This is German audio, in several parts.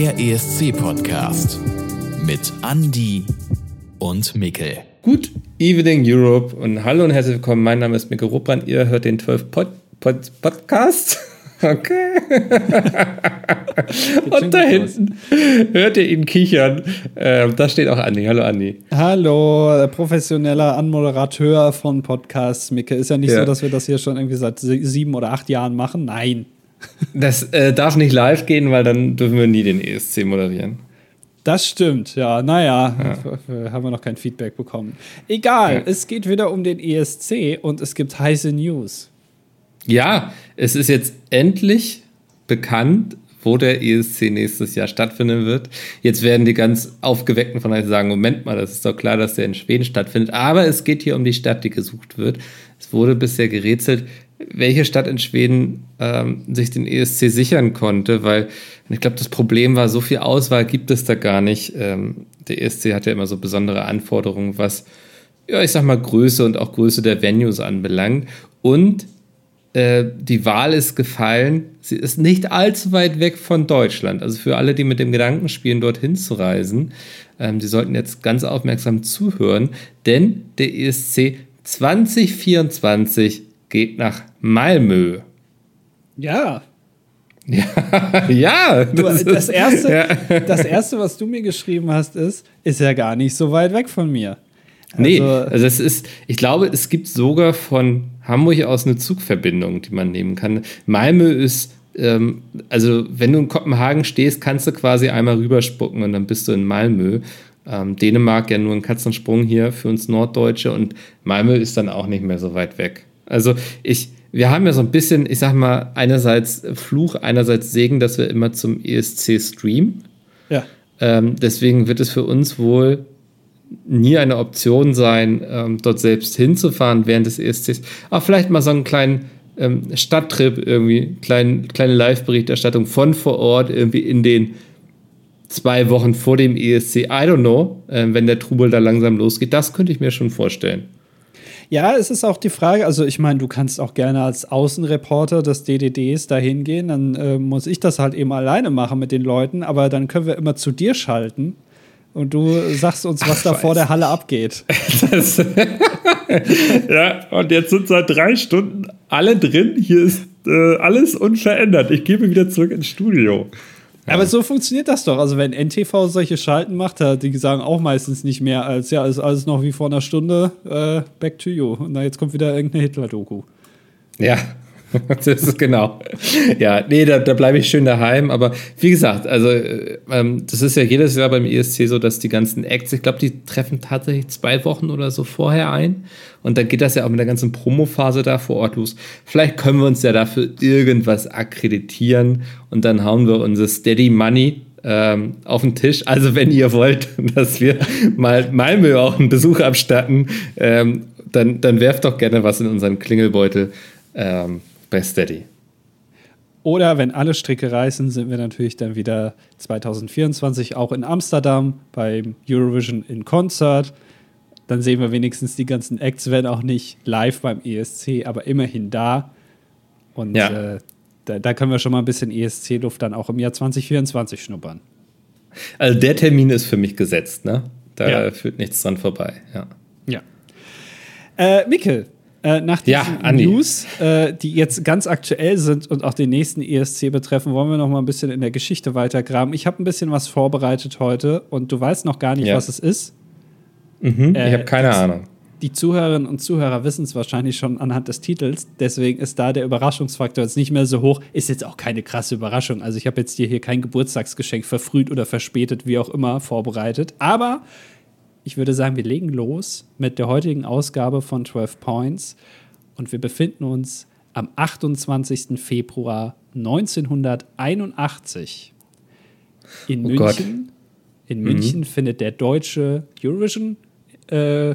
Der ESC-Podcast mit Andy und Mikkel. Good Evening Europe und hallo und herzlich willkommen. Mein Name ist Mikkel Ruppbrand. Ihr hört den 12 Pod, Pod Podcast. Okay. und da hinten hört ihr ihn kichern. Ähm, da steht auch Andi. Hallo Andi. Hallo, professioneller Anmoderateur von Podcasts. Mikkel, ist ja nicht ja. so, dass wir das hier schon irgendwie seit sieben oder acht Jahren machen. Nein. Das äh, darf nicht live gehen, weil dann dürfen wir nie den ESC moderieren. Das stimmt, ja. Naja, ja. haben wir noch kein Feedback bekommen. Egal, ja. es geht wieder um den ESC und es gibt heiße News. Ja, es ist jetzt endlich bekannt, wo der ESC nächstes Jahr stattfinden wird. Jetzt werden die ganz aufgeweckten von euch sagen, Moment mal, das ist doch klar, dass der in Schweden stattfindet. Aber es geht hier um die Stadt, die gesucht wird. Es wurde bisher gerätselt, welche Stadt in Schweden ähm, sich den ESC sichern konnte, weil ich glaube, das Problem war, so viel Auswahl gibt es da gar nicht. Ähm, der ESC hat ja immer so besondere Anforderungen, was, ja, ich sag mal, Größe und auch Größe der Venues anbelangt. Und äh, die Wahl ist gefallen. Sie ist nicht allzu weit weg von Deutschland. Also für alle, die mit dem Gedanken spielen, dorthin zu reisen, ähm, die sollten jetzt ganz aufmerksam zuhören, denn der ESC 2024 geht nach Malmö. Ja. Ja, ja. Das, das, erste, ja. das erste, was du mir geschrieben hast, ist, ist ja gar nicht so weit weg von mir. Also, nee, also es ist, ich glaube, es gibt sogar von Hamburg aus eine Zugverbindung, die man nehmen kann. Malmö ist, ähm, also wenn du in Kopenhagen stehst, kannst du quasi einmal rüberspucken und dann bist du in Malmö. Ähm, Dänemark ja nur ein Katzensprung hier für uns Norddeutsche und Malmö ist dann auch nicht mehr so weit weg. Also ich, wir haben ja so ein bisschen, ich sag mal, einerseits Fluch, einerseits Segen, dass wir immer zum ESC streamen. Ja. Ähm, deswegen wird es für uns wohl nie eine Option sein, ähm, dort selbst hinzufahren während des ESCs. Aber vielleicht mal so einen kleinen ähm, Stadttrip irgendwie, klein, kleine Live-Berichterstattung von vor Ort irgendwie in den zwei Wochen vor dem ESC. I don't know, äh, wenn der Trubel da langsam losgeht. Das könnte ich mir schon vorstellen. Ja, es ist auch die Frage, also ich meine, du kannst auch gerne als Außenreporter des DDDs da hingehen, dann äh, muss ich das halt eben alleine machen mit den Leuten, aber dann können wir immer zu dir schalten und du sagst uns, was Ach, da vor der Halle abgeht. Das, ja, und jetzt sind seit drei Stunden alle drin. Hier ist äh, alles unverändert. Ich gebe wieder zurück ins Studio. Aber so funktioniert das doch. Also wenn NTV solche Schalten macht, die sagen auch meistens nicht mehr als, ja, ist alles noch wie vor einer Stunde, äh, back to you. Und dann jetzt kommt wieder irgendeine Hitler-Doku. Ja, das ist genau. Ja, nee, da, da bleibe ich schön daheim. Aber wie gesagt, also äh, ähm, das ist ja jedes Jahr beim ESC so, dass die ganzen Acts, ich glaube, die treffen tatsächlich zwei Wochen oder so vorher ein. Und dann geht das ja auch mit der ganzen Promophase da vor Ort los. Vielleicht können wir uns ja dafür irgendwas akkreditieren und dann hauen wir unser Steady Money ähm, auf den Tisch. Also wenn ihr wollt, dass wir mal Malmö auch einen Besuch abstatten, ähm, dann, dann werft doch gerne was in unseren Klingelbeutel. Ähm, bei Steady. Oder wenn alle Stricke reißen, sind wir natürlich dann wieder 2024 auch in Amsterdam beim Eurovision in Concert. Dann sehen wir wenigstens die ganzen Acts, wenn auch nicht live beim ESC, aber immerhin da. Und ja. äh, da, da, können wir schon mal ein bisschen ESC-Luft dann auch im Jahr 2024 schnuppern. Also der Termin ist für mich gesetzt, ne? Da ja. führt nichts dran vorbei, ja. Ja. Äh, Mikkel, äh, nach diesen ja, News, äh, die jetzt ganz aktuell sind und auch den nächsten ESC betreffen, wollen wir noch mal ein bisschen in der Geschichte weitergraben. Ich habe ein bisschen was vorbereitet heute und du weißt noch gar nicht, ja. was es ist. Mhm, äh, ich habe keine Ahnung. Die Zuhörerinnen und Zuhörer wissen es wahrscheinlich schon anhand des Titels. Deswegen ist da der Überraschungsfaktor jetzt nicht mehr so hoch. Ist jetzt auch keine krasse Überraschung. Also ich habe jetzt dir hier kein Geburtstagsgeschenk verfrüht oder verspätet, wie auch immer, vorbereitet. Aber ich würde sagen, wir legen los mit der heutigen Ausgabe von 12 Points und wir befinden uns am 28. Februar 1981 in oh München. Gott. In München mhm. findet der deutsche Eurovision äh,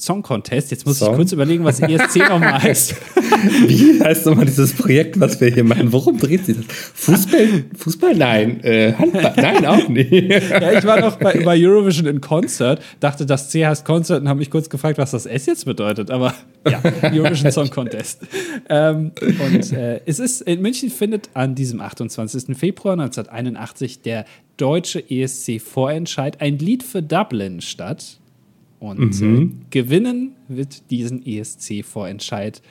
Song Contest. Jetzt muss Song? ich kurz überlegen, was ESC nochmal heißt. Wie heißt nochmal dieses Projekt, was wir hier machen? Worum dreht sich das? Fußball? Fußball? Nein. Äh, Handball? Nein, auch nicht. ja, ich war noch bei, bei, Eurovision in Concert, dachte, das C heißt Concert und habe mich kurz gefragt, was das S jetzt bedeutet. Aber ja, Eurovision Song Contest. Ähm, und äh, es ist, in München findet an diesem 28. Februar 1981 der deutsche ESC-Vorentscheid ein Lied für Dublin statt. Und mhm. äh, gewinnen wird diesen ESC-Vorentscheid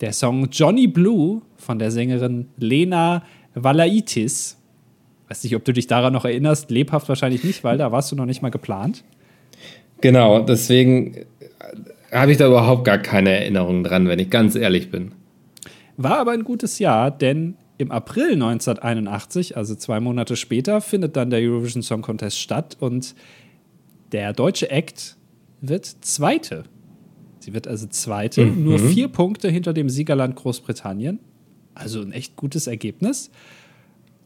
der Song Johnny Blue von der Sängerin Lena Valaitis. Weiß nicht, ob du dich daran noch erinnerst. Lebhaft wahrscheinlich nicht, weil da warst du noch nicht mal geplant. Genau, deswegen äh, habe ich da überhaupt gar keine Erinnerung dran, wenn ich ganz ehrlich bin. War aber ein gutes Jahr, denn im April 1981, also zwei Monate später, findet dann der Eurovision Song Contest statt und der deutsche Act wird Zweite. Sie wird also Zweite, mhm. nur vier Punkte hinter dem Siegerland Großbritannien. Also ein echt gutes Ergebnis.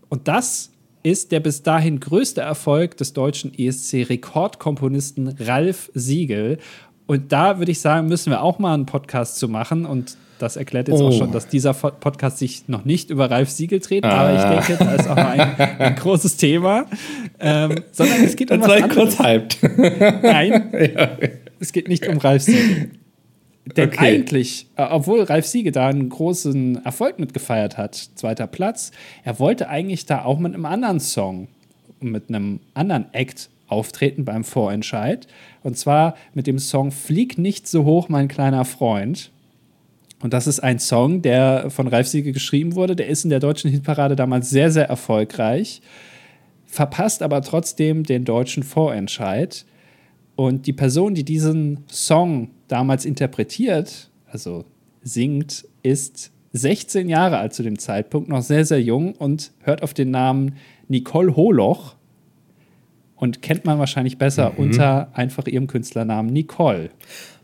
Und das ist der bis dahin größte Erfolg des deutschen ESC-Rekordkomponisten Ralf Siegel. Und da würde ich sagen, müssen wir auch mal einen Podcast zu machen. Und das erklärt jetzt oh. auch schon, dass dieser Podcast sich noch nicht über Ralf Siegel dreht. Ah. Aber ich denke, das ist auch mal ein, ein großes Thema. Ähm, sondern es geht um das was anderes. kurz hyped. Nein, ja. es geht nicht um Ralf Siegel. Denn okay. eigentlich, äh, obwohl Ralf Siege da einen großen Erfolg mitgefeiert hat, zweiter Platz, er wollte eigentlich da auch mit einem anderen Song, mit einem anderen Act auftreten beim Vorentscheid. Und zwar mit dem Song Flieg nicht so hoch, mein kleiner Freund. Und das ist ein Song, der von Ralf Siege geschrieben wurde. Der ist in der deutschen Hitparade damals sehr, sehr erfolgreich, verpasst aber trotzdem den deutschen Vorentscheid. Und die Person, die diesen Song damals interpretiert, also singt, ist 16 Jahre alt zu dem Zeitpunkt, noch sehr, sehr jung und hört auf den Namen Nicole Holoch und kennt man wahrscheinlich besser mhm. unter einfach ihrem Künstlernamen Nicole.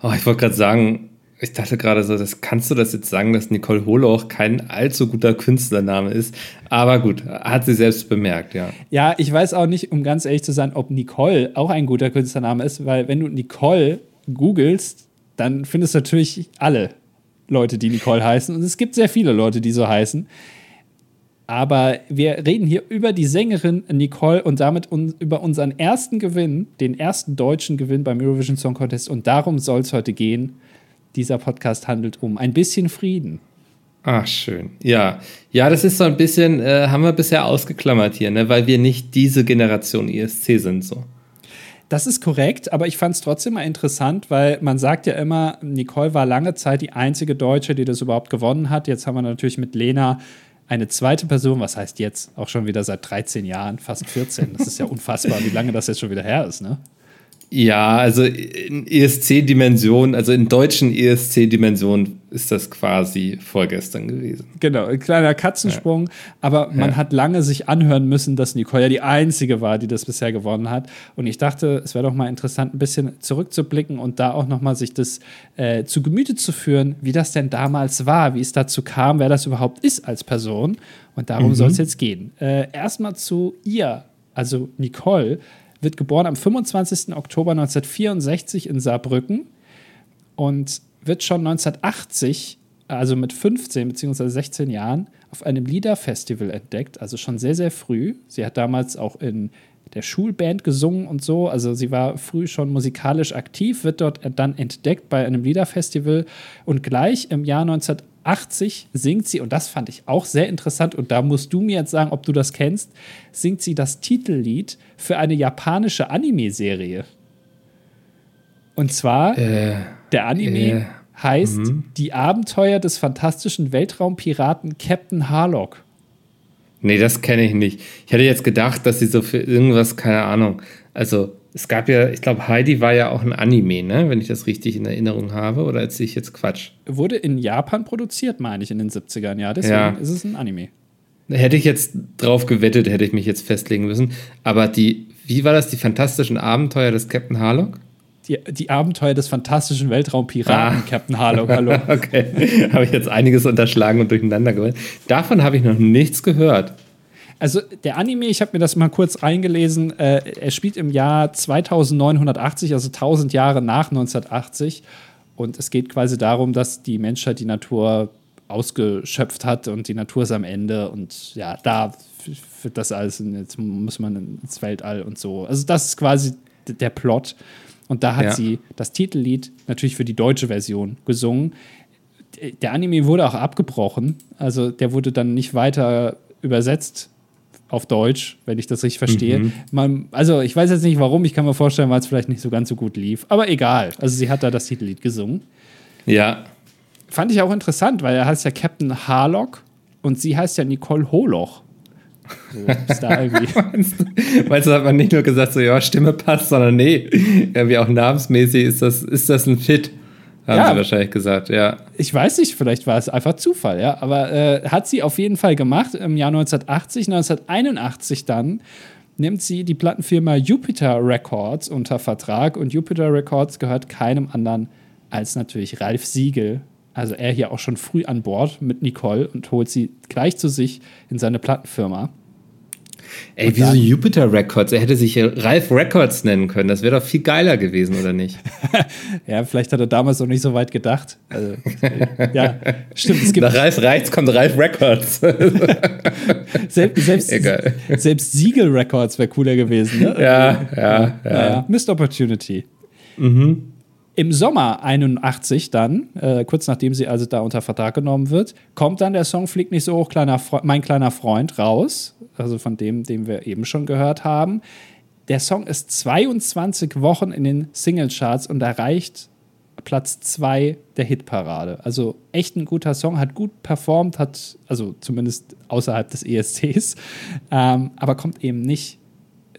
Oh, ich wollte gerade sagen, ich dachte gerade so, das kannst du das jetzt sagen, dass Nicole Holoch kein allzu guter Künstlername ist. Aber gut, hat sie selbst bemerkt, ja. Ja, ich weiß auch nicht, um ganz ehrlich zu sein, ob Nicole auch ein guter Künstlername ist, weil wenn du Nicole googelst, dann findest du natürlich alle Leute, die Nicole heißen. Und es gibt sehr viele Leute, die so heißen. Aber wir reden hier über die Sängerin Nicole und damit un über unseren ersten Gewinn, den ersten deutschen Gewinn beim Eurovision Song Contest. Und darum soll es heute gehen. Dieser Podcast handelt um ein bisschen Frieden. Ach, schön. Ja, ja, das ist so ein bisschen, äh, haben wir bisher ausgeklammert hier, ne? weil wir nicht diese Generation ESC sind. So. Das ist korrekt, aber ich fand es trotzdem mal interessant, weil man sagt ja immer, Nicole war lange Zeit die einzige Deutsche, die das überhaupt gewonnen hat. Jetzt haben wir natürlich mit Lena eine zweite Person, was heißt jetzt auch schon wieder seit 13 Jahren, fast 14. Das ist ja unfassbar, wie lange das jetzt schon wieder her ist, ne? Ja, also in ESC-Dimension, also in deutschen ESC-Dimensionen ist das quasi vorgestern gewesen. Genau, ein kleiner Katzensprung, ja. aber man ja. hat lange sich anhören müssen, dass Nicole ja die einzige war, die das bisher gewonnen hat. Und ich dachte, es wäre doch mal interessant, ein bisschen zurückzublicken und da auch nochmal sich das äh, zu Gemüte zu führen, wie das denn damals war, wie es dazu kam, wer das überhaupt ist als Person. Und darum mhm. soll es jetzt gehen. Äh, Erstmal zu ihr, also Nicole wird geboren am 25. Oktober 1964 in Saarbrücken und wird schon 1980, also mit 15 bzw. 16 Jahren, auf einem Liederfestival entdeckt, also schon sehr, sehr früh. Sie hat damals auch in der Schulband gesungen und so, also sie war früh schon musikalisch aktiv, wird dort dann entdeckt bei einem Liederfestival und gleich im Jahr 1980 80 singt sie, und das fand ich auch sehr interessant, und da musst du mir jetzt sagen, ob du das kennst, singt sie das Titellied für eine japanische Anime-Serie. Und zwar, äh, der Anime äh, heißt mh. Die Abenteuer des fantastischen Weltraumpiraten Captain Harlock. Nee, das kenne ich nicht. Ich hätte jetzt gedacht, dass sie so für irgendwas, keine Ahnung, also es gab ja, ich glaube, Heidi war ja auch ein Anime, ne? wenn ich das richtig in Erinnerung habe. Oder erzähle ich jetzt Quatsch? Wurde in Japan produziert, meine ich, in den 70ern, ja. Deswegen ja. ist es ein Anime. Hätte ich jetzt drauf gewettet, hätte ich mich jetzt festlegen müssen. Aber die, wie war das, die fantastischen Abenteuer des Captain Harlock? Die, die Abenteuer des fantastischen Weltraumpiraten ah. Captain Harlock, hallo. okay, habe ich jetzt einiges unterschlagen und durcheinander gebracht. Davon habe ich noch nichts gehört. Also der Anime, ich habe mir das mal kurz reingelesen, äh, er spielt im Jahr 2980, also 1000 Jahre nach 1980. Und es geht quasi darum, dass die Menschheit die Natur ausgeschöpft hat und die Natur ist am Ende. Und ja, da wird das alles, jetzt muss man ins Weltall und so. Also das ist quasi der Plot. Und da hat ja. sie das Titellied natürlich für die deutsche Version gesungen. Der Anime wurde auch abgebrochen. Also der wurde dann nicht weiter übersetzt auf Deutsch, wenn ich das richtig verstehe. Mhm. Man, also ich weiß jetzt nicht warum, ich kann mir vorstellen, weil es vielleicht nicht so ganz so gut lief. Aber egal. Also sie hat da das Titellied gesungen. Ja. Fand ich auch interessant, weil er heißt ja Captain Harlock und sie heißt ja Nicole Holoch. So, ist da irgendwie. Meinst du, hat man nicht nur gesagt, so ja, Stimme passt, sondern nee, irgendwie auch namensmäßig ist das, ist das ein Fit. Haben ja, sie wahrscheinlich gesagt, ja. Ich weiß nicht, vielleicht war es einfach Zufall, ja. Aber äh, hat sie auf jeden Fall gemacht im Jahr 1980. 1981 dann nimmt sie die Plattenfirma Jupiter Records unter Vertrag und Jupiter Records gehört keinem anderen als natürlich Ralf Siegel. Also er hier auch schon früh an Bord mit Nicole und holt sie gleich zu sich in seine Plattenfirma. Ey, wieso Jupiter Records? Er hätte sich Ralph Records nennen können. Das wäre doch viel geiler gewesen, oder nicht? ja, vielleicht hat er damals noch nicht so weit gedacht. Also, ja, stimmt. Es gibt Nach Ralph Reitz kommt Ralph Records. selbst, selbst, selbst Siegel Records wäre cooler gewesen. Ne? Ja, ja, ja. ja. Missed Opportunity. Mhm. Im Sommer 81 dann, äh, kurz nachdem sie also da unter Vertrag genommen wird, kommt dann der Song Fliegt nicht so hoch, kleiner mein kleiner Freund raus also von dem, den wir eben schon gehört haben. Der Song ist 22 Wochen in den Singlecharts und erreicht Platz 2 der Hitparade. Also echt ein guter Song, hat gut performt, hat, also zumindest außerhalb des ESCs, ähm, aber kommt eben nicht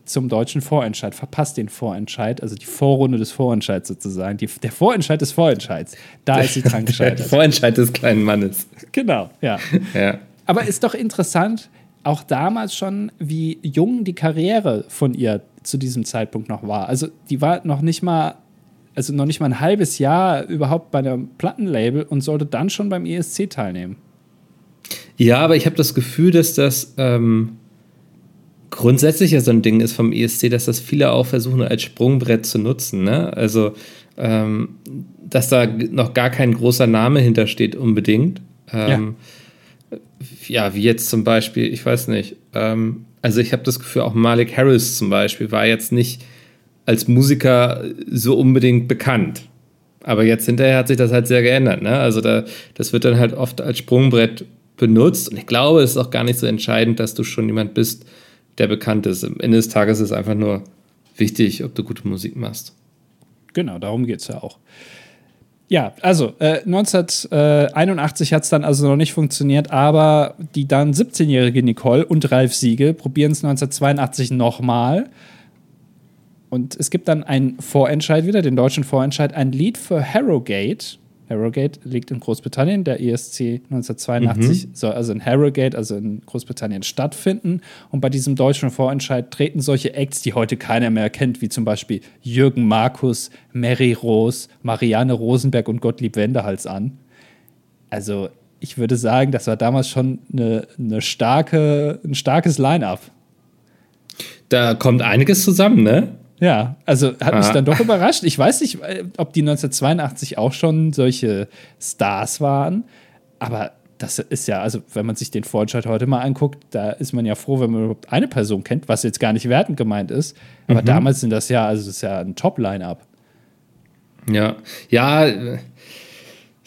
zum deutschen Vorentscheid, verpasst den Vorentscheid, also die Vorrunde des Vorentscheids sozusagen. Die, der Vorentscheid des Vorentscheids. Da ist sie dran gescheitert. Der Vorentscheid des kleinen Mannes. Genau, ja. ja. Aber ist doch interessant, auch damals schon, wie jung die Karriere von ihr zu diesem Zeitpunkt noch war. Also die war noch nicht mal, also noch nicht mal ein halbes Jahr überhaupt bei einem Plattenlabel und sollte dann schon beim ESC teilnehmen. Ja, aber ich habe das Gefühl, dass das ähm, grundsätzlich ja so ein Ding ist vom ESC, dass das viele auch versuchen als Sprungbrett zu nutzen. Ne? Also, ähm, dass da noch gar kein großer Name hintersteht unbedingt. Ähm, ja ja, wie jetzt zum Beispiel, ich weiß nicht, ähm, also ich habe das Gefühl, auch Malik Harris zum Beispiel war jetzt nicht als Musiker so unbedingt bekannt. Aber jetzt hinterher hat sich das halt sehr geändert. Ne? Also da, das wird dann halt oft als Sprungbrett benutzt. Und ich glaube, es ist auch gar nicht so entscheidend, dass du schon jemand bist, der bekannt ist. Am Ende des Tages ist einfach nur wichtig, ob du gute Musik machst. Genau, darum geht es ja auch. Ja, also äh, 1981 hat es dann also noch nicht funktioniert, aber die dann 17-jährige Nicole und Ralf Siegel probieren es 1982 nochmal. Und es gibt dann einen Vorentscheid wieder, den deutschen Vorentscheid, ein Lied für Harrogate. Harrogate liegt in Großbritannien. Der ESC 1982 mhm. soll also in Harrogate, also in Großbritannien, stattfinden. Und bei diesem deutschen Vorentscheid treten solche Acts, die heute keiner mehr kennt, wie zum Beispiel Jürgen Markus, Mary Rose, Marianne Rosenberg und Gottlieb Wendehals an. Also, ich würde sagen, das war damals schon eine, eine starke, ein starkes Line-up. Da kommt einiges zusammen, ne? Ja, also hat mich ah. dann doch überrascht. Ich weiß nicht, äh, ob die 1982 auch schon solche Stars waren, aber das ist ja, also wenn man sich den Vorentscheid heute mal anguckt, da ist man ja froh, wenn man überhaupt eine Person kennt, was jetzt gar nicht wertend gemeint ist. Aber mhm. damals sind das ja, also das ist ja ein Top-Line-Up. Ja, ja,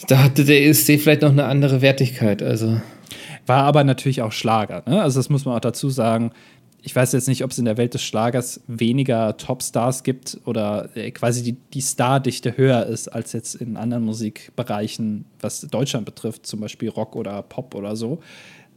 da hatte der ESC vielleicht noch eine andere Wertigkeit, also. War aber natürlich auch Schlager, ne? Also das muss man auch dazu sagen ich weiß jetzt nicht, ob es in der Welt des Schlagers weniger Topstars gibt oder äh, quasi die, die Stardichte höher ist als jetzt in anderen Musikbereichen, was Deutschland betrifft, zum Beispiel Rock oder Pop oder so.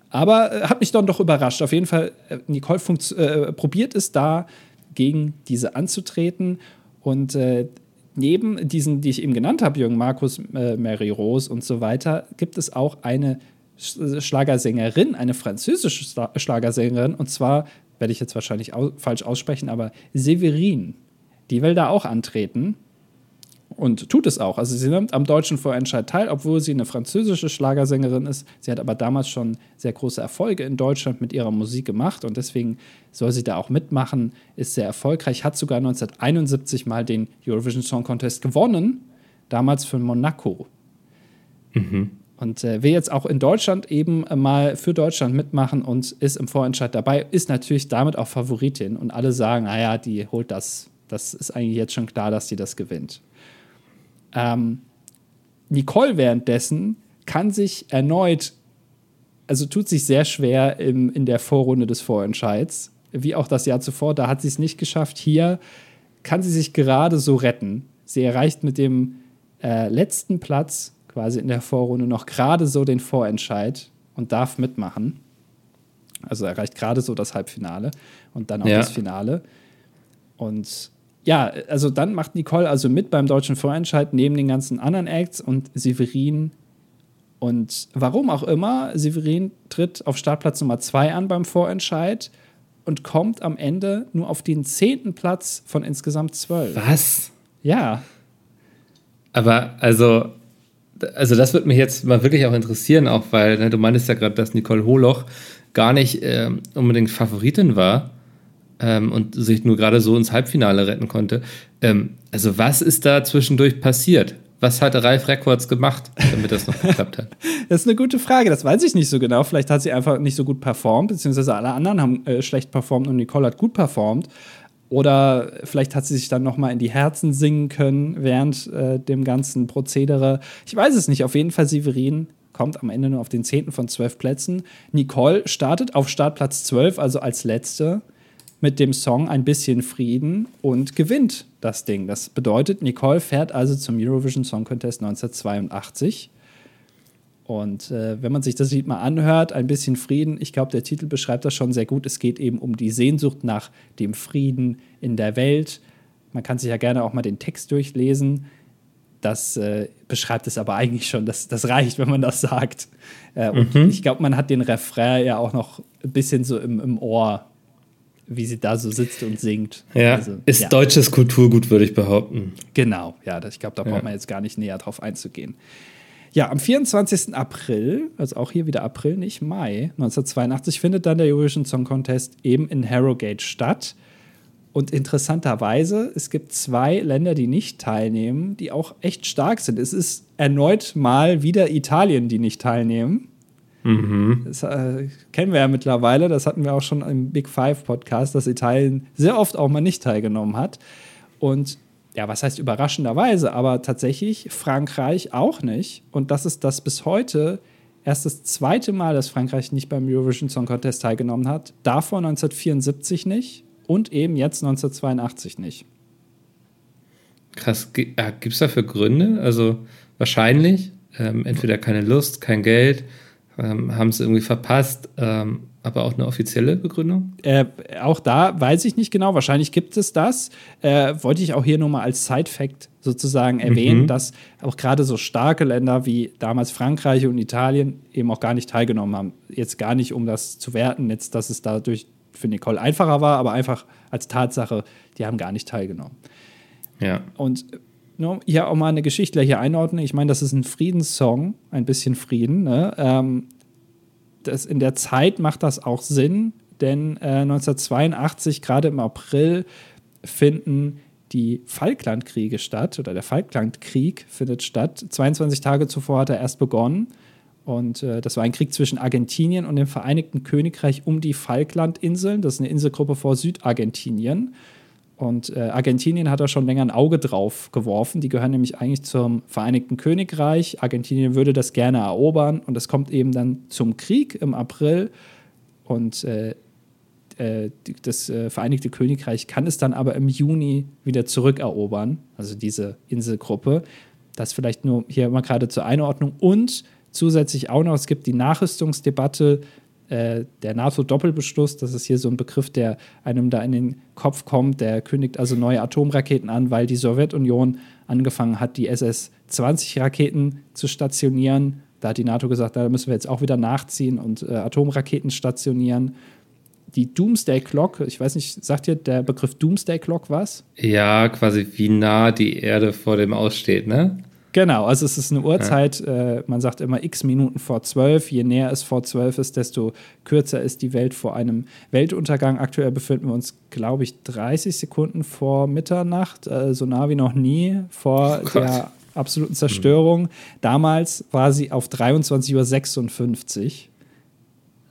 Aber äh, hat mich dann doch überrascht. Auf jeden Fall, äh, Nicole äh, probiert es da, gegen diese anzutreten. Und äh, neben diesen, die ich eben genannt habe, Jürgen Markus, Mary Rose und so weiter, gibt es auch eine Schlagersängerin, eine französische Schlagersängerin, und zwar werde ich jetzt wahrscheinlich au falsch aussprechen, aber Severin, die will da auch antreten. und tut es auch. Also sie nimmt am deutschen Vorentscheid teil, obwohl sie eine französische Schlagersängerin ist. Sie hat aber damals schon sehr große Erfolge in Deutschland mit ihrer Musik gemacht und deswegen soll sie da auch mitmachen, ist sehr erfolgreich, hat sogar 1971 mal den Eurovision Song Contest gewonnen, damals für Monaco. Mhm. Und äh, will jetzt auch in Deutschland eben mal für Deutschland mitmachen und ist im Vorentscheid dabei, ist natürlich damit auch Favoritin. Und alle sagen, naja, die holt das. Das ist eigentlich jetzt schon klar, dass sie das gewinnt. Ähm, Nicole währenddessen kann sich erneut, also tut sich sehr schwer im, in der Vorrunde des Vorentscheids, wie auch das Jahr zuvor. Da hat sie es nicht geschafft. Hier kann sie sich gerade so retten. Sie erreicht mit dem äh, letzten Platz quasi in der Vorrunde noch gerade so den Vorentscheid und darf mitmachen. Also erreicht gerade so das Halbfinale und dann auch ja. das Finale. Und ja, also dann macht Nicole also mit beim deutschen Vorentscheid neben den ganzen anderen Acts und Severin. Und warum auch immer, Severin tritt auf Startplatz Nummer zwei an beim Vorentscheid und kommt am Ende nur auf den zehnten Platz von insgesamt zwölf. Was? Ja. Aber also, also das würde mich jetzt mal wirklich auch interessieren, auch weil ne, du meintest ja gerade, dass Nicole Holoch gar nicht äh, unbedingt Favoritin war ähm, und sich nur gerade so ins Halbfinale retten konnte. Ähm, also was ist da zwischendurch passiert? Was hat Ralf Records gemacht, damit das noch geklappt hat? Das ist eine gute Frage, das weiß ich nicht so genau. Vielleicht hat sie einfach nicht so gut performt, beziehungsweise alle anderen haben äh, schlecht performt und Nicole hat gut performt. Oder vielleicht hat sie sich dann noch mal in die Herzen singen können während äh, dem ganzen Prozedere. Ich weiß es nicht. Auf jeden Fall Severin kommt am Ende nur auf den 10. von 12 Plätzen. Nicole startet auf Startplatz 12, also als letzte mit dem Song Ein bisschen Frieden und gewinnt das Ding. Das bedeutet, Nicole fährt also zum Eurovision Song Contest 1982. Und äh, wenn man sich das Lied mal anhört, ein bisschen Frieden, ich glaube, der Titel beschreibt das schon sehr gut. Es geht eben um die Sehnsucht nach dem Frieden in der Welt. Man kann sich ja gerne auch mal den Text durchlesen. Das äh, beschreibt es aber eigentlich schon. Das, das reicht, wenn man das sagt. Äh, und mhm. ich glaube, man hat den Refrain ja auch noch ein bisschen so im, im Ohr, wie sie da so sitzt und singt. Ja, also, ist ja. deutsches Kulturgut, würde ich behaupten. Genau, ja, ich glaube, da ja. braucht man jetzt gar nicht näher drauf einzugehen. Ja, am 24. April, also auch hier wieder April, nicht Mai 1982, findet dann der Eurovision Song Contest eben in Harrogate statt. Und interessanterweise, es gibt zwei Länder, die nicht teilnehmen, die auch echt stark sind. Es ist erneut mal wieder Italien, die nicht teilnehmen. Mhm. Das äh, kennen wir ja mittlerweile, das hatten wir auch schon im Big Five Podcast, dass Italien sehr oft auch mal nicht teilgenommen hat. Und ja, was heißt überraschenderweise, aber tatsächlich Frankreich auch nicht. Und das ist das bis heute erst das zweite Mal, dass Frankreich nicht beim Eurovision Song Contest teilgenommen hat. Davor 1974 nicht und eben jetzt 1982 nicht. Krass, gibt es dafür Gründe? Also wahrscheinlich ähm, entweder keine Lust, kein Geld ähm, haben es irgendwie verpasst, ähm, aber auch eine offizielle Begründung? Äh, auch da weiß ich nicht genau, wahrscheinlich gibt es das. Äh, wollte ich auch hier nur mal als Side-Fact sozusagen erwähnen, mhm. dass auch gerade so starke Länder wie damals Frankreich und Italien eben auch gar nicht teilgenommen haben. Jetzt gar nicht, um das zu werten, jetzt, dass es dadurch für Nicole einfacher war, aber einfach als Tatsache, die haben gar nicht teilgenommen. Ja. Und nur hier auch mal eine geschichtliche Einordnung. Ich meine, das ist ein Friedenssong, ein bisschen Frieden. Ne? Ähm, das, in der Zeit macht das auch Sinn, denn äh, 1982, gerade im April, finden die Falklandkriege statt oder der Falklandkrieg findet statt. 22 Tage zuvor hat er erst begonnen. Und äh, das war ein Krieg zwischen Argentinien und dem Vereinigten Königreich um die Falklandinseln. Das ist eine Inselgruppe vor Südargentinien. Und äh, Argentinien hat da schon länger ein Auge drauf geworfen. Die gehören nämlich eigentlich zum Vereinigten Königreich. Argentinien würde das gerne erobern und es kommt eben dann zum Krieg im April. Und äh, äh, das äh, Vereinigte Königreich kann es dann aber im Juni wieder zurückerobern, also diese Inselgruppe. Das vielleicht nur hier mal gerade zur Einordnung. Und zusätzlich auch noch, es gibt die Nachrüstungsdebatte äh, der NATO-Doppelbeschluss, das ist hier so ein Begriff, der einem da in den Kopf kommt, der kündigt also neue Atomraketen an, weil die Sowjetunion angefangen hat, die SS-20-Raketen zu stationieren. Da hat die NATO gesagt, da müssen wir jetzt auch wieder nachziehen und äh, Atomraketen stationieren. die Doomsday Clock, ich weiß nicht, sagt dir der Begriff Doomsday Clock was? Ja, quasi wie nah die Erde vor dem aussteht, ne? Genau, also es ist eine Uhrzeit, ja. äh, man sagt immer x Minuten vor zwölf. Je näher es vor zwölf ist, desto kürzer ist die Welt vor einem Weltuntergang. Aktuell befinden wir uns, glaube ich, 30 Sekunden vor Mitternacht, äh, so nah wie noch nie vor oh der absoluten Zerstörung. Hm. Damals war sie auf 23.56 Uhr,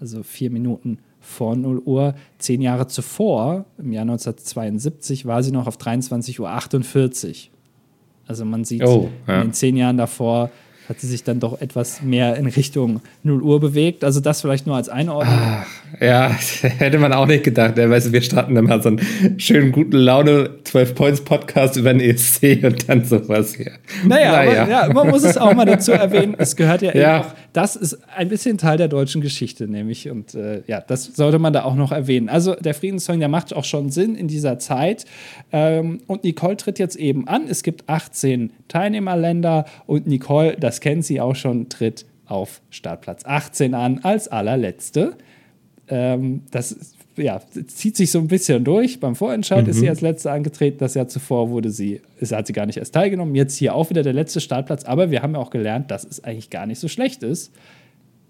also vier Minuten vor 0 Uhr. Zehn Jahre zuvor, im Jahr 1972, war sie noch auf 23.48 Uhr. Also man sieht oh, ja. in den zehn Jahren davor hat sie sich dann doch etwas mehr in Richtung 0 Uhr bewegt. Also das vielleicht nur als Einordnung. Ach, ja, hätte man auch nicht gedacht. Ja, weißt du, wir starten dann mal so einen schönen guten Laune 12 Points Podcast über den ESC und dann sowas hier. Naja, naja. Aber, ja, man muss es auch mal dazu erwähnen. Es gehört ja, ja. auch, das ist ein bisschen Teil der deutschen Geschichte, nämlich. Und äh, ja, das sollte man da auch noch erwähnen. Also der Friedenssong, der macht auch schon Sinn in dieser Zeit. Ähm, und Nicole tritt jetzt eben an. Es gibt 18 Teilnehmerländer und Nicole, das kennt sie auch schon, tritt auf Startplatz 18 an als allerletzte. Ähm, das ja, zieht sich so ein bisschen durch. Beim Vorentscheid mhm. ist sie mhm. als letzte angetreten. Das Jahr zuvor wurde sie, ist, hat sie gar nicht erst teilgenommen. Jetzt hier auch wieder der letzte Startplatz. Aber wir haben ja auch gelernt, dass es eigentlich gar nicht so schlecht ist.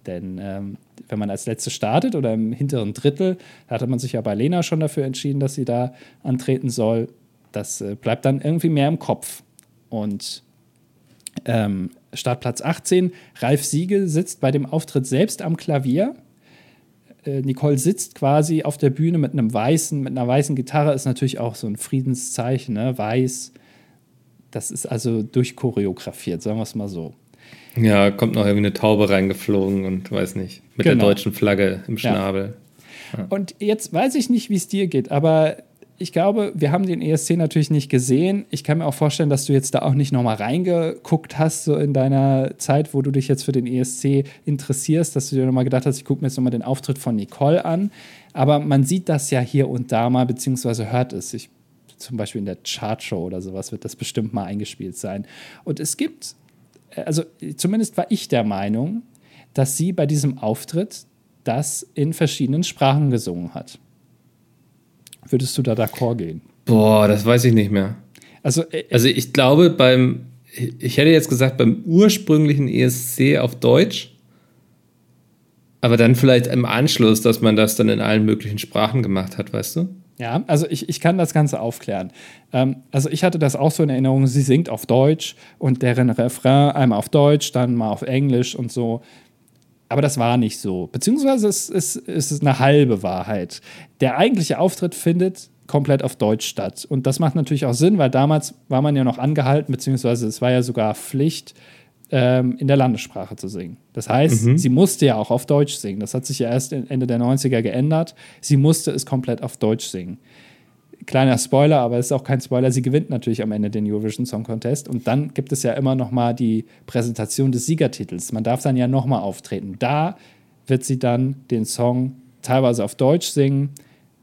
Denn ähm, wenn man als letzte startet oder im hinteren Drittel, da hatte man sich ja bei Lena schon dafür entschieden, dass sie da antreten soll. Das äh, bleibt dann irgendwie mehr im Kopf. Und ähm, Startplatz 18, Ralf Siegel sitzt bei dem Auftritt selbst am Klavier äh, Nicole sitzt quasi auf der Bühne mit einem weißen, mit einer weißen Gitarre, ist natürlich auch so ein Friedenszeichen, ne? Weiß. Das ist also durchchoreografiert, sagen wir es mal so. Ja, kommt noch irgendwie eine Taube reingeflogen und weiß nicht, mit genau. der deutschen Flagge im Schnabel. Ja. Ja. Und jetzt weiß ich nicht, wie es dir geht, aber ich glaube, wir haben den ESC natürlich nicht gesehen. Ich kann mir auch vorstellen, dass du jetzt da auch nicht nochmal reingeguckt hast, so in deiner Zeit, wo du dich jetzt für den ESC interessierst, dass du dir nochmal gedacht hast, ich gucke mir jetzt nochmal den Auftritt von Nicole an. Aber man sieht das ja hier und da mal, beziehungsweise hört es. Ich, zum Beispiel in der Chartshow oder sowas wird das bestimmt mal eingespielt sein. Und es gibt, also zumindest war ich der Meinung, dass sie bei diesem Auftritt das in verschiedenen Sprachen gesungen hat. Würdest du da d'accord gehen? Boah, das weiß ich nicht mehr. Also, äh, also ich glaube, beim, ich hätte jetzt gesagt, beim ursprünglichen ESC auf Deutsch, aber dann vielleicht im Anschluss, dass man das dann in allen möglichen Sprachen gemacht hat, weißt du? Ja, also ich, ich kann das Ganze aufklären. Ähm, also ich hatte das auch so in Erinnerung, sie singt auf Deutsch und deren Refrain einmal auf Deutsch, dann mal auf Englisch und so. Aber das war nicht so. Beziehungsweise es, es, es ist eine halbe Wahrheit. Der eigentliche Auftritt findet komplett auf Deutsch statt. Und das macht natürlich auch Sinn, weil damals war man ja noch angehalten, beziehungsweise es war ja sogar Pflicht, ähm, in der Landessprache zu singen. Das heißt, mhm. sie musste ja auch auf Deutsch singen. Das hat sich ja erst Ende der 90er geändert. Sie musste es komplett auf Deutsch singen kleiner Spoiler, aber es ist auch kein Spoiler, sie gewinnt natürlich am Ende den Eurovision Song Contest und dann gibt es ja immer noch mal die Präsentation des Siegertitels. Man darf dann ja noch mal auftreten. Da wird sie dann den Song teilweise auf Deutsch singen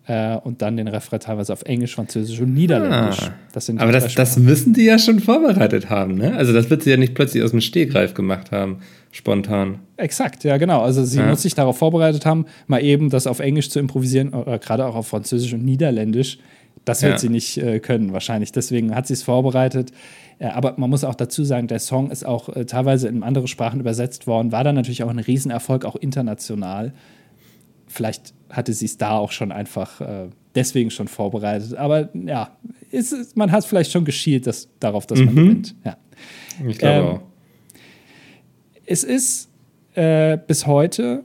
äh, und dann den Refrain teilweise auf Englisch, Französisch und Niederländisch. Ah, das aber das, das müssen die ja schon vorbereitet haben, ne? Also das wird sie ja nicht plötzlich aus dem Stehgreif gemacht haben, spontan. Exakt, ja genau. Also sie ja. muss sich darauf vorbereitet haben, mal eben das auf Englisch zu improvisieren oder gerade auch auf Französisch und Niederländisch das wird ja. sie nicht äh, können, wahrscheinlich. Deswegen hat sie es vorbereitet. Äh, aber man muss auch dazu sagen, der Song ist auch äh, teilweise in andere Sprachen übersetzt worden, war dann natürlich auch ein Riesenerfolg, auch international. Vielleicht hatte sie es da auch schon einfach äh, deswegen schon vorbereitet. Aber ja, ist, man hat vielleicht schon geschielt dass, darauf, dass man mhm. gewinnt. Ja. Ich glaube ähm, auch. Es ist äh, bis heute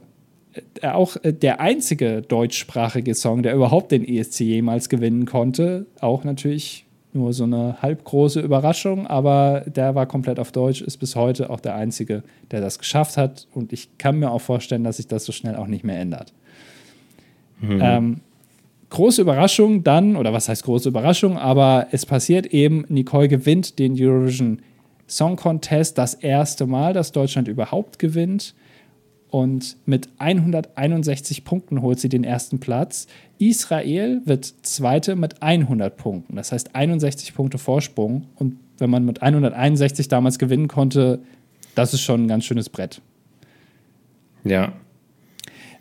auch äh, der einzige deutschsprachige Song, der überhaupt den ESC jemals gewinnen konnte. Auch natürlich nur so eine halbgroße Überraschung, aber der war komplett auf Deutsch, ist bis heute auch der einzige, der das geschafft hat. Und ich kann mir auch vorstellen, dass sich das so schnell auch nicht mehr ändert. Mhm. Ähm, große Überraschung dann, oder was heißt große Überraschung, aber es passiert eben, Nicole gewinnt den Eurovision Song Contest das erste Mal, dass Deutschland überhaupt gewinnt und mit 161 Punkten holt sie den ersten Platz. Israel wird Zweite mit 100 Punkten, das heißt 61 Punkte Vorsprung. Und wenn man mit 161 damals gewinnen konnte, das ist schon ein ganz schönes Brett. Ja.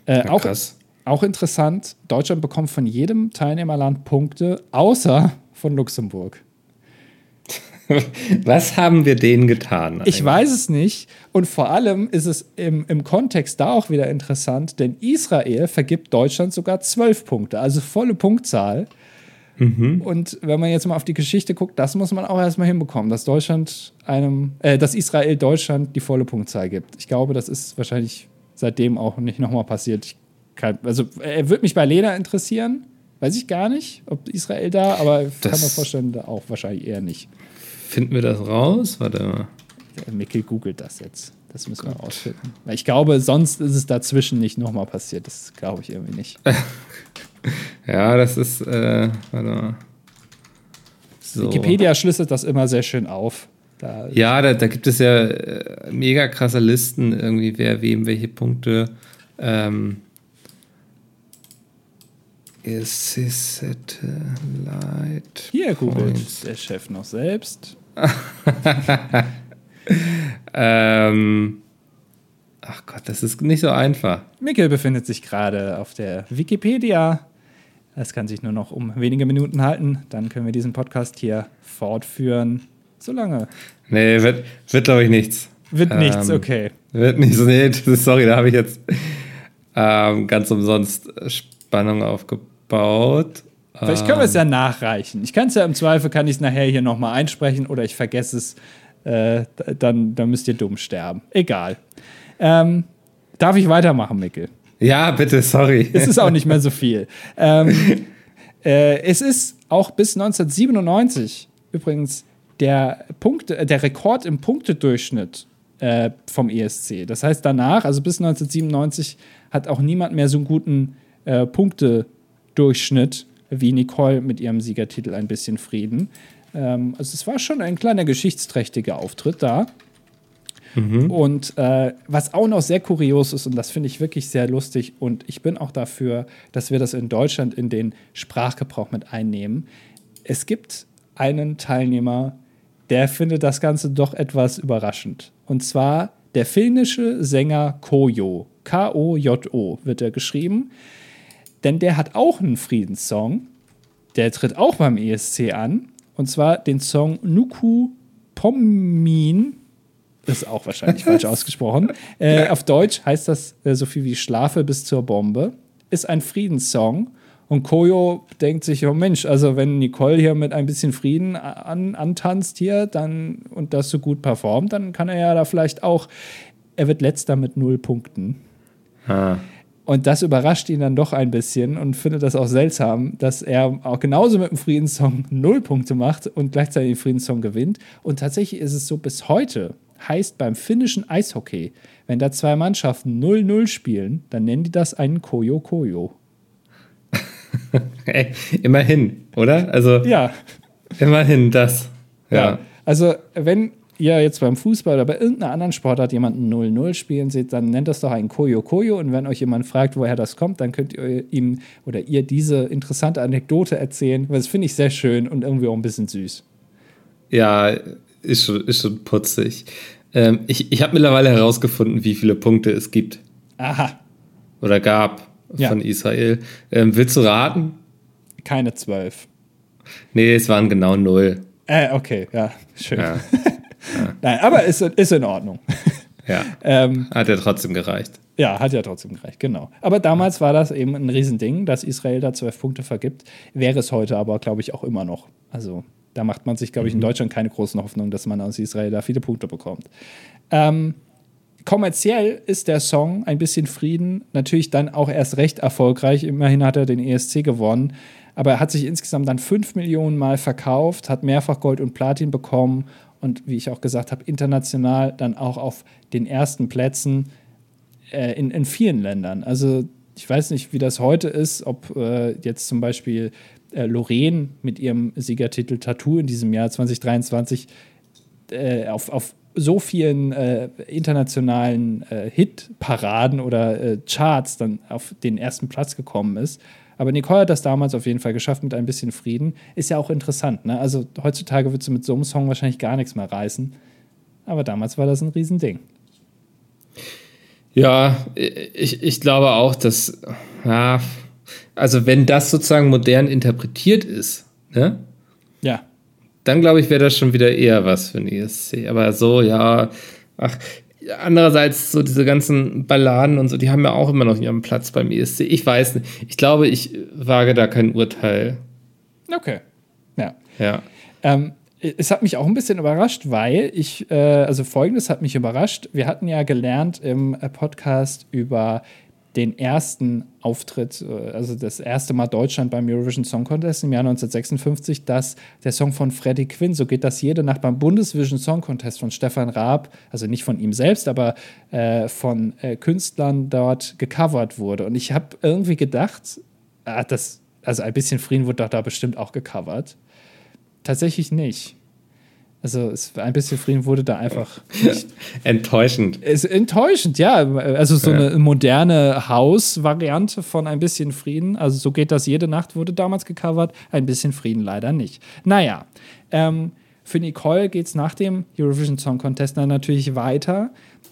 Äh, auch, krass. auch interessant, Deutschland bekommt von jedem Teilnehmerland Punkte, außer von Luxemburg. Was haben wir denen getan? Eigentlich? Ich weiß es nicht. Und vor allem ist es im, im Kontext da auch wieder interessant, denn Israel vergibt Deutschland sogar zwölf Punkte, also volle Punktzahl. Mhm. Und wenn man jetzt mal auf die Geschichte guckt, das muss man auch erstmal hinbekommen, dass Deutschland einem, äh, dass Israel Deutschland die volle Punktzahl gibt. Ich glaube, das ist wahrscheinlich seitdem auch nicht nochmal passiert. Kann, also er würde mich bei Lena interessieren. Weiß ich gar nicht, ob Israel da, aber ich kann mir vorstellen, da auch wahrscheinlich eher nicht. Finden wir das raus? Warte mal. Der Mickel googelt das jetzt. Das müssen Gott. wir rausfinden. Weil ich glaube, sonst ist es dazwischen nicht nochmal passiert. Das glaube ich irgendwie nicht. ja, das ist, äh, warte mal. So. Wikipedia schlüsselt das immer sehr schön auf. Da ja, da, da, gibt es ja äh, mega krasse Listen, irgendwie, wer wem welche Punkte ähm, Satellite. Hier googelt der Chef noch selbst. ähm, ach Gott, das ist nicht so einfach. Mikkel befindet sich gerade auf der Wikipedia. Es kann sich nur noch um wenige Minuten halten. Dann können wir diesen Podcast hier fortführen. So lange. Nee, wird, wird glaube ich nichts. Wird ähm, nichts, okay. Wird nichts. Nee, sorry, da habe ich jetzt ähm, ganz umsonst Spannung aufgebaut. Vielleicht können wir es ja nachreichen. Ich kann es ja im Zweifel, kann ich es nachher hier nochmal einsprechen oder ich vergesse es. Äh, dann, dann müsst ihr dumm sterben. Egal. Ähm, darf ich weitermachen, Mickel? Ja, bitte, sorry. Es ist auch nicht mehr so viel. ähm, äh, es ist auch bis 1997 übrigens der, Punkt, der Rekord im Punktedurchschnitt äh, vom ESC. Das heißt, danach, also bis 1997, hat auch niemand mehr so einen guten äh, Punktedurchschnitt wie Nicole mit ihrem Siegertitel Ein bisschen Frieden. Ähm, also es war schon ein kleiner geschichtsträchtiger Auftritt da. Mhm. Und äh, was auch noch sehr kurios ist, und das finde ich wirklich sehr lustig, und ich bin auch dafür, dass wir das in Deutschland in den Sprachgebrauch mit einnehmen. Es gibt einen Teilnehmer, der findet das Ganze doch etwas überraschend. Und zwar der finnische Sänger Kojo. K-O-J-O wird er geschrieben. Denn der hat auch einen Friedenssong. Der tritt auch beim ESC an. Und zwar den Song Nuku Pommin. Ist auch wahrscheinlich falsch ausgesprochen. Äh, auf Deutsch heißt das äh, so viel wie Schlafe bis zur Bombe. Ist ein Friedenssong. Und Koyo denkt sich, oh Mensch, also wenn Nicole hier mit ein bisschen Frieden an, antanzt hier dann, und das so gut performt, dann kann er ja da vielleicht auch, er wird letzter mit null Punkten. Ah. Und das überrascht ihn dann doch ein bisschen und findet das auch seltsam, dass er auch genauso mit dem Friedenssong null Punkte macht und gleichzeitig den Friedenssong gewinnt. Und tatsächlich ist es so bis heute, heißt beim finnischen Eishockey, wenn da zwei Mannschaften 0-0 spielen, dann nennen die das einen Koyo-Koyo. hey, immerhin, oder? Also ja. Immerhin das. Ja. ja. Also wenn ihr jetzt beim Fußball oder bei irgendeiner anderen Sportart jemanden 0-0 spielen seht, dann nennt das doch einen Koyo Koyo. Und wenn euch jemand fragt, woher das kommt, dann könnt ihr ihm oder ihr diese interessante Anekdote erzählen. Weil das finde ich sehr schön und irgendwie auch ein bisschen süß. Ja, ist schon, ist schon putzig. Ähm, ich ich habe mittlerweile herausgefunden, wie viele Punkte es gibt. Aha. Oder gab ja. von Israel. Ähm, willst du raten? Keine zwölf. Nee, es waren genau null. Äh, okay, ja, schön. Ja. Ja. Nein, aber ist, ist in Ordnung. Ja. ähm, hat ja trotzdem gereicht. Ja, hat ja trotzdem gereicht, genau. Aber damals war das eben ein Riesending, dass Israel da zwölf Punkte vergibt. Wäre es heute aber, glaube ich, auch immer noch. Also da macht man sich, glaube ich, in mhm. Deutschland keine großen Hoffnungen, dass man aus Israel da viele Punkte bekommt. Ähm, kommerziell ist der Song Ein bisschen Frieden natürlich dann auch erst recht erfolgreich. Immerhin hat er den ESC gewonnen. Aber er hat sich insgesamt dann fünf Millionen Mal verkauft, hat mehrfach Gold und Platin bekommen und wie ich auch gesagt habe, international dann auch auf den ersten Plätzen äh, in, in vielen Ländern. Also ich weiß nicht, wie das heute ist, ob äh, jetzt zum Beispiel äh, Lorraine mit ihrem Siegertitel Tattoo in diesem Jahr 2023 äh, auf, auf so vielen äh, internationalen äh, Hitparaden oder äh, Charts dann auf den ersten Platz gekommen ist. Aber Nicole hat das damals auf jeden Fall geschafft mit ein bisschen Frieden. Ist ja auch interessant. Ne? Also heutzutage wird sie mit so einem Song wahrscheinlich gar nichts mehr reißen. Aber damals war das ein Riesending. Ja, ich, ich glaube auch, dass, ja, also wenn das sozusagen modern interpretiert ist, ne? Ja. Dann glaube ich, wäre das schon wieder eher was für ein ESC. Aber so, ja, ach, andererseits so diese ganzen Balladen und so, die haben ja auch immer noch ihren Platz beim ESC. Ich weiß nicht. Ich glaube, ich wage da kein Urteil. Okay. Ja. Ja. Ähm, es hat mich auch ein bisschen überrascht, weil ich, äh, also folgendes hat mich überrascht. Wir hatten ja gelernt im Podcast über den ersten Auftritt, äh, also das erste Mal Deutschland beim Eurovision Song Contest im Jahr 1956, dass der Song von Freddie Quinn, so geht das jede Nacht beim Bundesvision Song Contest von Stefan Raab, also nicht von ihm selbst, aber äh, von äh, Künstlern dort gecovert wurde. Und ich habe irgendwie gedacht, ah, das, also ein bisschen Frieden wurde doch da bestimmt auch gecovert. Tatsächlich nicht. Also es, ein bisschen Frieden wurde da einfach nicht. enttäuschend. Ist enttäuschend, ja. Also so ja. eine moderne Haus-Variante von ein bisschen Frieden. Also so geht das jede Nacht, wurde damals gecovert. Ein bisschen Frieden leider nicht. Naja, ähm, für Nicole geht es nach dem Eurovision Song Contest dann natürlich weiter.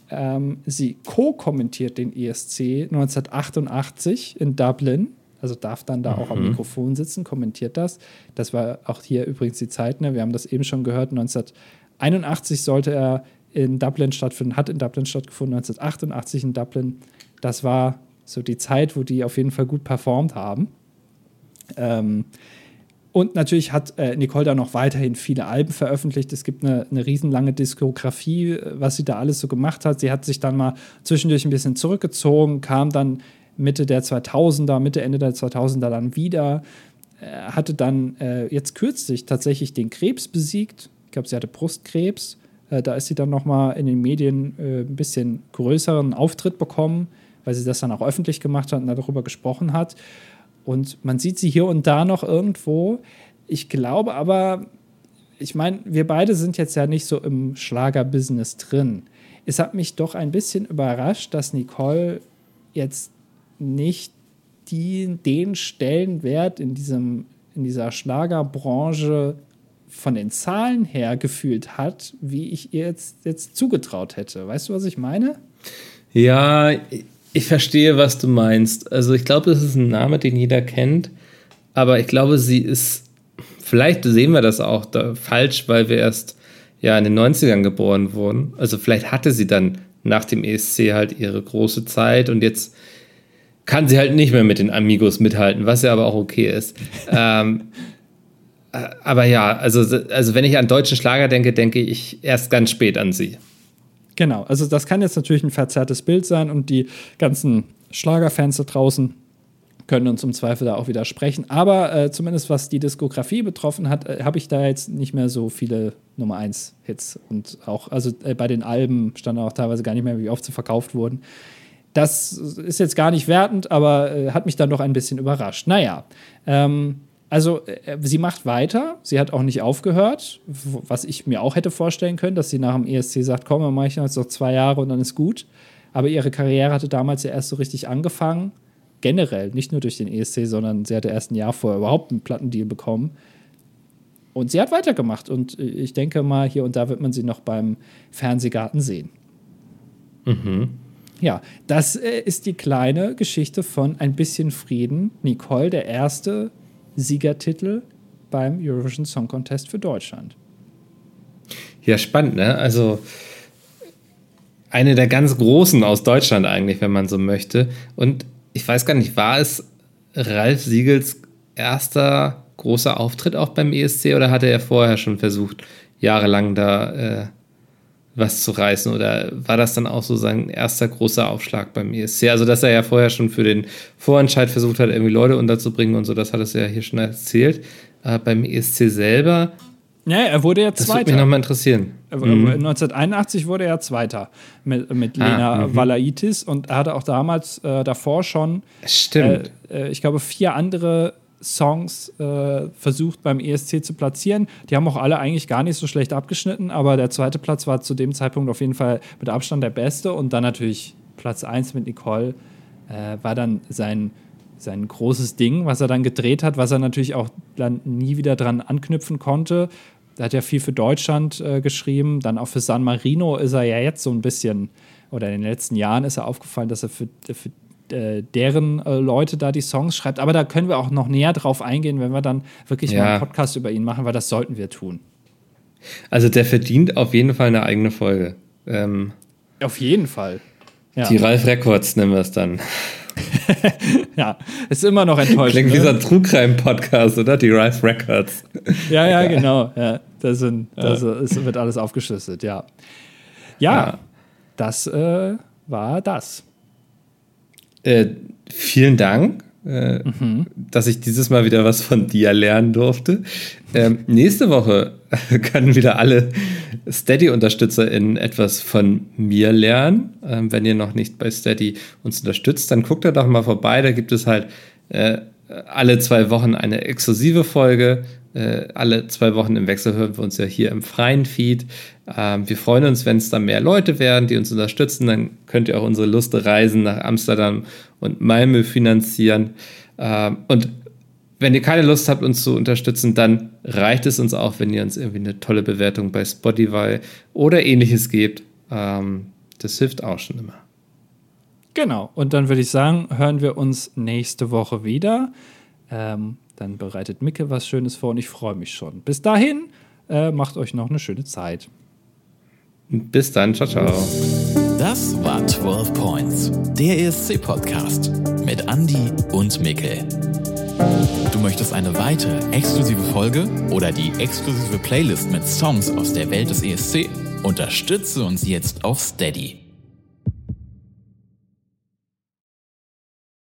Ähm, sie co-kommentiert den ESC 1988 in Dublin also darf dann da mhm. auch am mhm. Mikrofon sitzen, kommentiert das. Das war auch hier übrigens die Zeit, ne? wir haben das eben schon gehört, 1981 sollte er in Dublin stattfinden, hat in Dublin stattgefunden, 1988 in Dublin. Das war so die Zeit, wo die auf jeden Fall gut performt haben. Ähm, und natürlich hat äh, Nicole da noch weiterhin viele Alben veröffentlicht. Es gibt eine, eine riesenlange Diskografie, was sie da alles so gemacht hat. Sie hat sich dann mal zwischendurch ein bisschen zurückgezogen, kam dann Mitte der 2000er, Mitte, Ende der 2000er dann wieder. Er hatte dann äh, jetzt kürzlich tatsächlich den Krebs besiegt. Ich glaube, sie hatte Brustkrebs. Äh, da ist sie dann nochmal in den Medien äh, ein bisschen größeren Auftritt bekommen, weil sie das dann auch öffentlich gemacht hat und darüber gesprochen hat. Und man sieht sie hier und da noch irgendwo. Ich glaube aber, ich meine, wir beide sind jetzt ja nicht so im Schlagerbusiness drin. Es hat mich doch ein bisschen überrascht, dass Nicole jetzt nicht die, den Stellenwert in, diesem, in dieser Schlagerbranche von den Zahlen her gefühlt hat, wie ich ihr jetzt, jetzt zugetraut hätte. Weißt du, was ich meine? Ja, ich verstehe, was du meinst. Also ich glaube, das ist ein Name, den jeder kennt, aber ich glaube, sie ist, vielleicht sehen wir das auch da falsch, weil wir erst ja in den 90ern geboren wurden. Also vielleicht hatte sie dann nach dem ESC halt ihre große Zeit und jetzt kann sie halt nicht mehr mit den Amigos mithalten, was ja aber auch okay ist. ähm, äh, aber ja, also, also wenn ich an deutschen Schlager denke, denke ich erst ganz spät an sie. Genau, also das kann jetzt natürlich ein verzerrtes Bild sein und die ganzen Schlagerfans da draußen können uns im Zweifel da auch widersprechen. Aber äh, zumindest was die Diskografie betroffen hat, äh, habe ich da jetzt nicht mehr so viele Nummer 1 Hits. Und auch, also äh, bei den Alben stand auch teilweise gar nicht mehr, wie oft sie verkauft wurden. Das ist jetzt gar nicht wertend, aber äh, hat mich dann doch ein bisschen überrascht. Naja, ähm, also äh, sie macht weiter, sie hat auch nicht aufgehört, was ich mir auch hätte vorstellen können, dass sie nach dem ESC sagt, komm, dann mache ich jetzt noch zwei Jahre und dann ist gut. Aber ihre Karriere hatte damals ja erst so richtig angefangen, generell, nicht nur durch den ESC, sondern sie hatte erst ein Jahr vorher überhaupt einen Plattendeal bekommen. Und sie hat weitergemacht und äh, ich denke mal, hier und da wird man sie noch beim Fernsehgarten sehen. Mhm. Ja, das äh, ist die kleine Geschichte von Ein bisschen Frieden. Nicole, der erste Siegertitel beim Eurovision Song Contest für Deutschland. Ja, spannend, ne? Also eine der ganz großen aus Deutschland eigentlich, wenn man so möchte. Und ich weiß gar nicht, war es Ralf Siegels erster großer Auftritt auch beim ESC oder hatte er vorher schon versucht, jahrelang da äh, was zu reißen? Oder war das dann auch so sein erster großer Aufschlag beim ESC? Also, dass er ja vorher schon für den Vorentscheid versucht hat, irgendwie Leute unterzubringen und so, das hat es ja hier schon erzählt. Aber beim ESC selber. Ja, er wurde ja Zweiter. Das würde mich nochmal interessieren. Mhm. 1981 wurde er Zweiter mit, mit ah, Lena ah, Valaitis und er hatte auch damals äh, davor schon, Stimmt. Äh, äh ich glaube, vier andere Songs äh, versucht beim ESC zu platzieren. Die haben auch alle eigentlich gar nicht so schlecht abgeschnitten, aber der zweite Platz war zu dem Zeitpunkt auf jeden Fall mit Abstand der beste und dann natürlich Platz 1 mit Nicole äh, war dann sein, sein großes Ding, was er dann gedreht hat, was er natürlich auch dann nie wieder dran anknüpfen konnte. Er hat ja viel für Deutschland äh, geschrieben, dann auch für San Marino ist er ja jetzt so ein bisschen oder in den letzten Jahren ist er aufgefallen, dass er für, für äh, deren äh, Leute da die Songs schreibt. Aber da können wir auch noch näher drauf eingehen, wenn wir dann wirklich ja. mal einen Podcast über ihn machen, weil das sollten wir tun. Also der verdient auf jeden Fall eine eigene Folge. Ähm, auf jeden Fall. Ja. Die Ralf Records nennen wir es dann. ja, ist immer noch enttäuschend. Klingt ne? wie so ein Trugreim-Podcast, oder? Die Ralf Records. ja, ja, genau. Ja, das, sind, das ist, wird alles aufgeschlüsselt, ja. Ja, ja. das äh, war das. Äh, vielen Dank. Äh, mhm. dass ich dieses Mal wieder was von dir lernen durfte. Ähm, nächste Woche können wieder alle Steady-UnterstützerInnen etwas von mir lernen. Ähm, wenn ihr noch nicht bei Steady uns unterstützt, dann guckt da doch mal vorbei. Da gibt es halt äh, alle zwei Wochen eine exklusive Folge. Äh, alle zwei Wochen im Wechsel hören wir uns ja hier im freien Feed. Ähm, wir freuen uns, wenn es da mehr Leute werden, die uns unterstützen. Dann könnt ihr auch unsere Lust Reisen nach Amsterdam und Malmö finanzieren. Ähm, und wenn ihr keine Lust habt, uns zu unterstützen, dann reicht es uns auch, wenn ihr uns irgendwie eine tolle Bewertung bei Spotify oder ähnliches gebt. Ähm, das hilft auch schon immer. Genau. Und dann würde ich sagen, hören wir uns nächste Woche wieder. Ähm, dann bereitet Micke was Schönes vor und ich freue mich schon. Bis dahin, äh, macht euch noch eine schöne Zeit. Bis dann, ciao, ciao. Das war 12 Points, der ESC-Podcast mit Andy und Mikkel. Du möchtest eine weitere exklusive Folge oder die exklusive Playlist mit Songs aus der Welt des ESC? Unterstütze uns jetzt auf Steady.